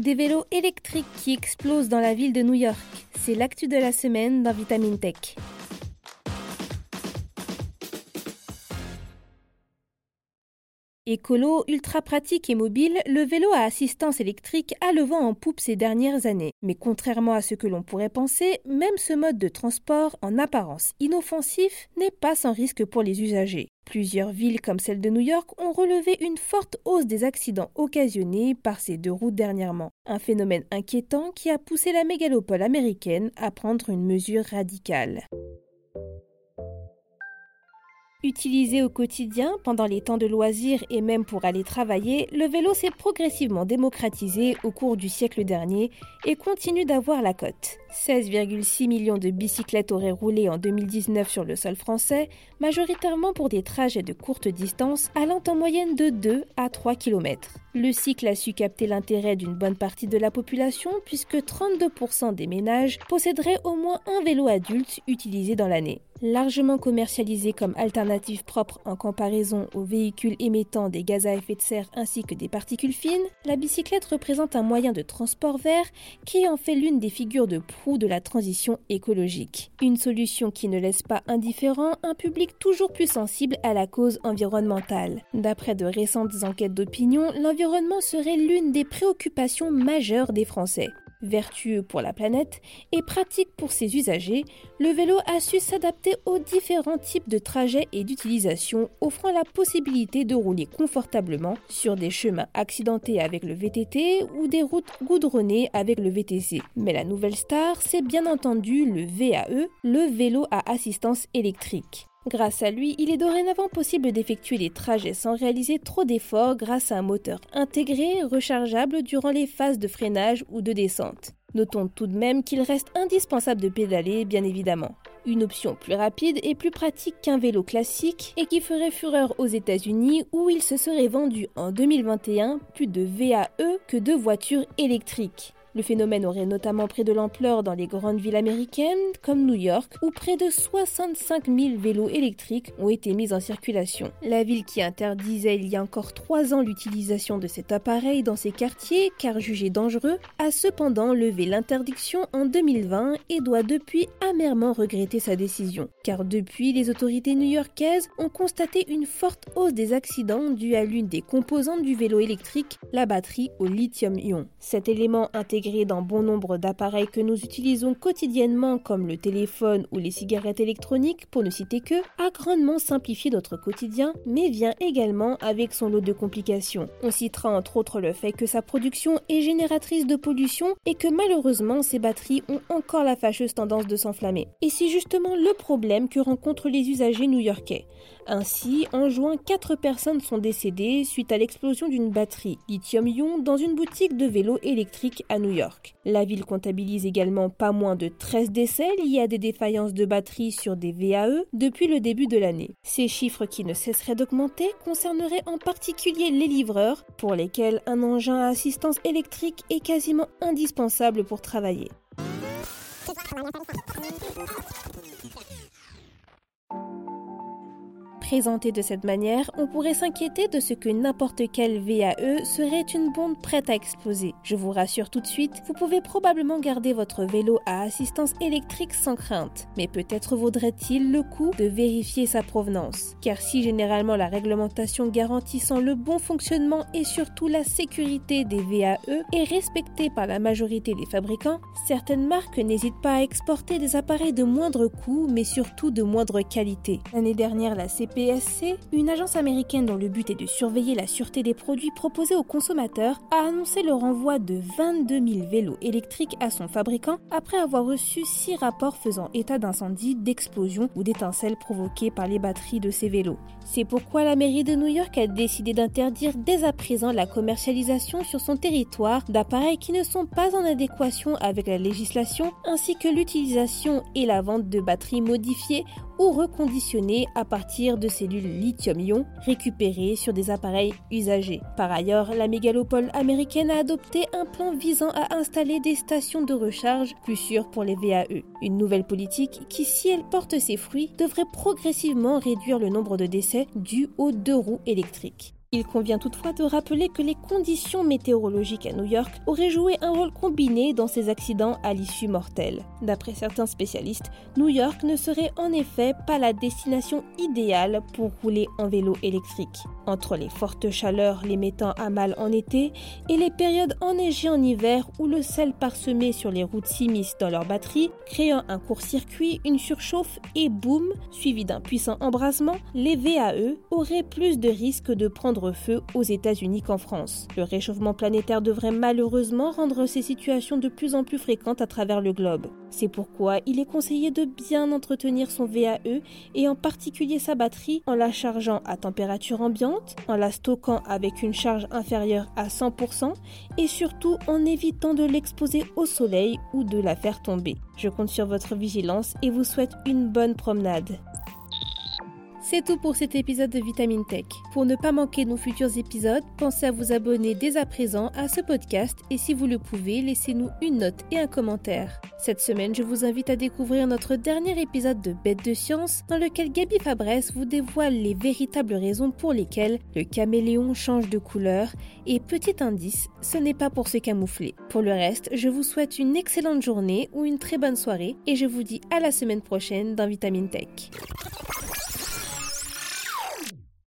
Des vélos électriques qui explosent dans la ville de New York. C'est l'actu de la semaine dans Vitamine Tech. Écolo, ultra pratique et mobile, le vélo à assistance électrique a le vent en poupe ces dernières années. Mais contrairement à ce que l'on pourrait penser, même ce mode de transport, en apparence inoffensif, n'est pas sans risque pour les usagers. Plusieurs villes comme celle de New York ont relevé une forte hausse des accidents occasionnés par ces deux routes dernièrement. Un phénomène inquiétant qui a poussé la mégalopole américaine à prendre une mesure radicale. Utilisé au quotidien, pendant les temps de loisirs et même pour aller travailler, le vélo s'est progressivement démocratisé au cours du siècle dernier et continue d'avoir la cote. 16,6 millions de bicyclettes auraient roulé en 2019 sur le sol français, majoritairement pour des trajets de courte distance allant en moyenne de 2 à 3 km. Le cycle a su capter l'intérêt d'une bonne partie de la population puisque 32% des ménages posséderaient au moins un vélo adulte utilisé dans l'année. Largement commercialisé comme alternative propre en comparaison aux véhicules émettant des gaz à effet de serre ainsi que des particules fines, la bicyclette représente un moyen de transport vert qui en fait l'une des figures de proue de la transition écologique. Une solution qui ne laisse pas indifférent un public toujours plus sensible à la cause environnementale. D'après de récentes enquêtes d'opinion, l'environnement serait l'une des préoccupations majeures des Français. Vertueux pour la planète et pratique pour ses usagers, le vélo a su s'adapter aux différents types de trajets et d'utilisation, offrant la possibilité de rouler confortablement sur des chemins accidentés avec le VTT ou des routes goudronnées avec le VTC. Mais la nouvelle star, c'est bien entendu le VAE, le vélo à assistance électrique. Grâce à lui, il est dorénavant possible d'effectuer les trajets sans réaliser trop d'efforts grâce à un moteur intégré, rechargeable durant les phases de freinage ou de descente. Notons tout de même qu'il reste indispensable de pédaler, bien évidemment. Une option plus rapide et plus pratique qu'un vélo classique et qui ferait fureur aux États-Unis où il se serait vendu en 2021 plus de VAE que de voitures électriques. Le phénomène aurait notamment pris de l'ampleur dans les grandes villes américaines comme New York où près de 65 000 vélos électriques ont été mis en circulation. La ville qui interdisait il y a encore trois ans l'utilisation de cet appareil dans ses quartiers car jugé dangereux a cependant levé l'interdiction en 2020 et doit depuis amèrement regretter sa décision. Car depuis, les autorités new-yorkaises ont constaté une forte hausse des accidents dus à l'une des composantes du vélo électrique, la batterie au lithium-ion. Cet élément intégré dans bon nombre d'appareils que nous utilisons quotidiennement comme le téléphone ou les cigarettes électroniques pour ne citer que, a grandement simplifié notre quotidien mais vient également avec son lot de complications. On citera entre autres le fait que sa production est génératrice de pollution et que malheureusement ces batteries ont encore la fâcheuse tendance de s'enflammer. Et c'est justement le problème que rencontrent les usagers new-yorkais. Ainsi, en juin, 4 personnes sont décédées suite à l'explosion d'une batterie lithium-ion dans une boutique de vélos électriques à New York. La ville comptabilise également pas moins de 13 décès liés à des défaillances de batterie sur des VAE depuis le début de l'année. Ces chiffres qui ne cesseraient d'augmenter concerneraient en particulier les livreurs, pour lesquels un engin à assistance électrique est quasiment indispensable pour travailler. Présenté de cette manière, on pourrait s'inquiéter de ce que n'importe quel VAE serait une bombe prête à exploser. Je vous rassure tout de suite, vous pouvez probablement garder votre vélo à assistance électrique sans crainte, mais peut-être vaudrait-il le coup de vérifier sa provenance. Car si généralement la réglementation garantissant le bon fonctionnement et surtout la sécurité des VAE est respectée par la majorité des fabricants, certaines marques n'hésitent pas à exporter des appareils de moindre coût mais surtout de moindre qualité. L'année dernière, la CP Une agence américaine dont le but est de surveiller la sûreté des produits proposés aux consommateurs, a annoncé le renvoi de 22 000 vélos électriques à son fabricant après avoir reçu 6 rapports faisant état d'incendie, d'explosion ou d'étincelles provoquées par les batteries de ces vélos. C'est pourquoi la mairie de New York a décidé d'interdire dès à présent la commercialisation sur son territoire d'appareils qui ne sont pas en adéquation avec la législation ainsi que l'utilisation et la vente de batteries modifiées ou reconditionnées à partir de cellules lithium-ion récupérées sur des appareils usagés. Par ailleurs, la mégalopole américaine a adopté un plan visant à installer des stations de recharge plus sûres pour les VAE. Une nouvelle politique qui, si elle porte ses fruits, devrait progressivement réduire le nombre de décès dus aux deux roues électriques. Il convient toutefois de rappeler que les conditions météorologiques à New York auraient joué un rôle combiné dans ces accidents à l'issue mortelle. D'après certains spécialistes, New York ne serait en effet pas la destination idéale pour rouler en vélo électrique. Entre les fortes chaleurs les mettant à mal en été et les périodes enneigées en hiver où le sel parsemé sur les routes s'immisce dans leur batterie, créant un court-circuit, une surchauffe et boum, suivi d'un puissant embrasement, les VAE auraient plus de risques de feu aux États-Unis qu'en France. Le réchauffement planétaire devrait malheureusement rendre ces situations de plus en plus fréquentes à travers le globe. C'est pourquoi il est conseillé de bien entretenir son VAE et en particulier sa batterie en la chargeant à température ambiante, en la stockant avec une charge inférieure à 100% et surtout en évitant de l'exposer au soleil ou de la faire tomber. Je compte sur votre vigilance et vous souhaite une bonne promenade. C'est tout pour cet épisode de Vitamine Tech. Pour ne pas manquer nos futurs épisodes, pensez à vous abonner dès à présent à ce podcast et si vous le pouvez, laissez-nous une note et un commentaire. Cette semaine, je vous invite à découvrir notre dernier épisode de Bête de science dans lequel Gabi Fabresse vous dévoile les véritables raisons pour lesquelles le caméléon change de couleur et petit indice, ce n'est pas pour se camoufler. Pour le reste, je vous souhaite une excellente journée ou une très bonne soirée et je vous dis à la semaine prochaine dans Vitamine Tech.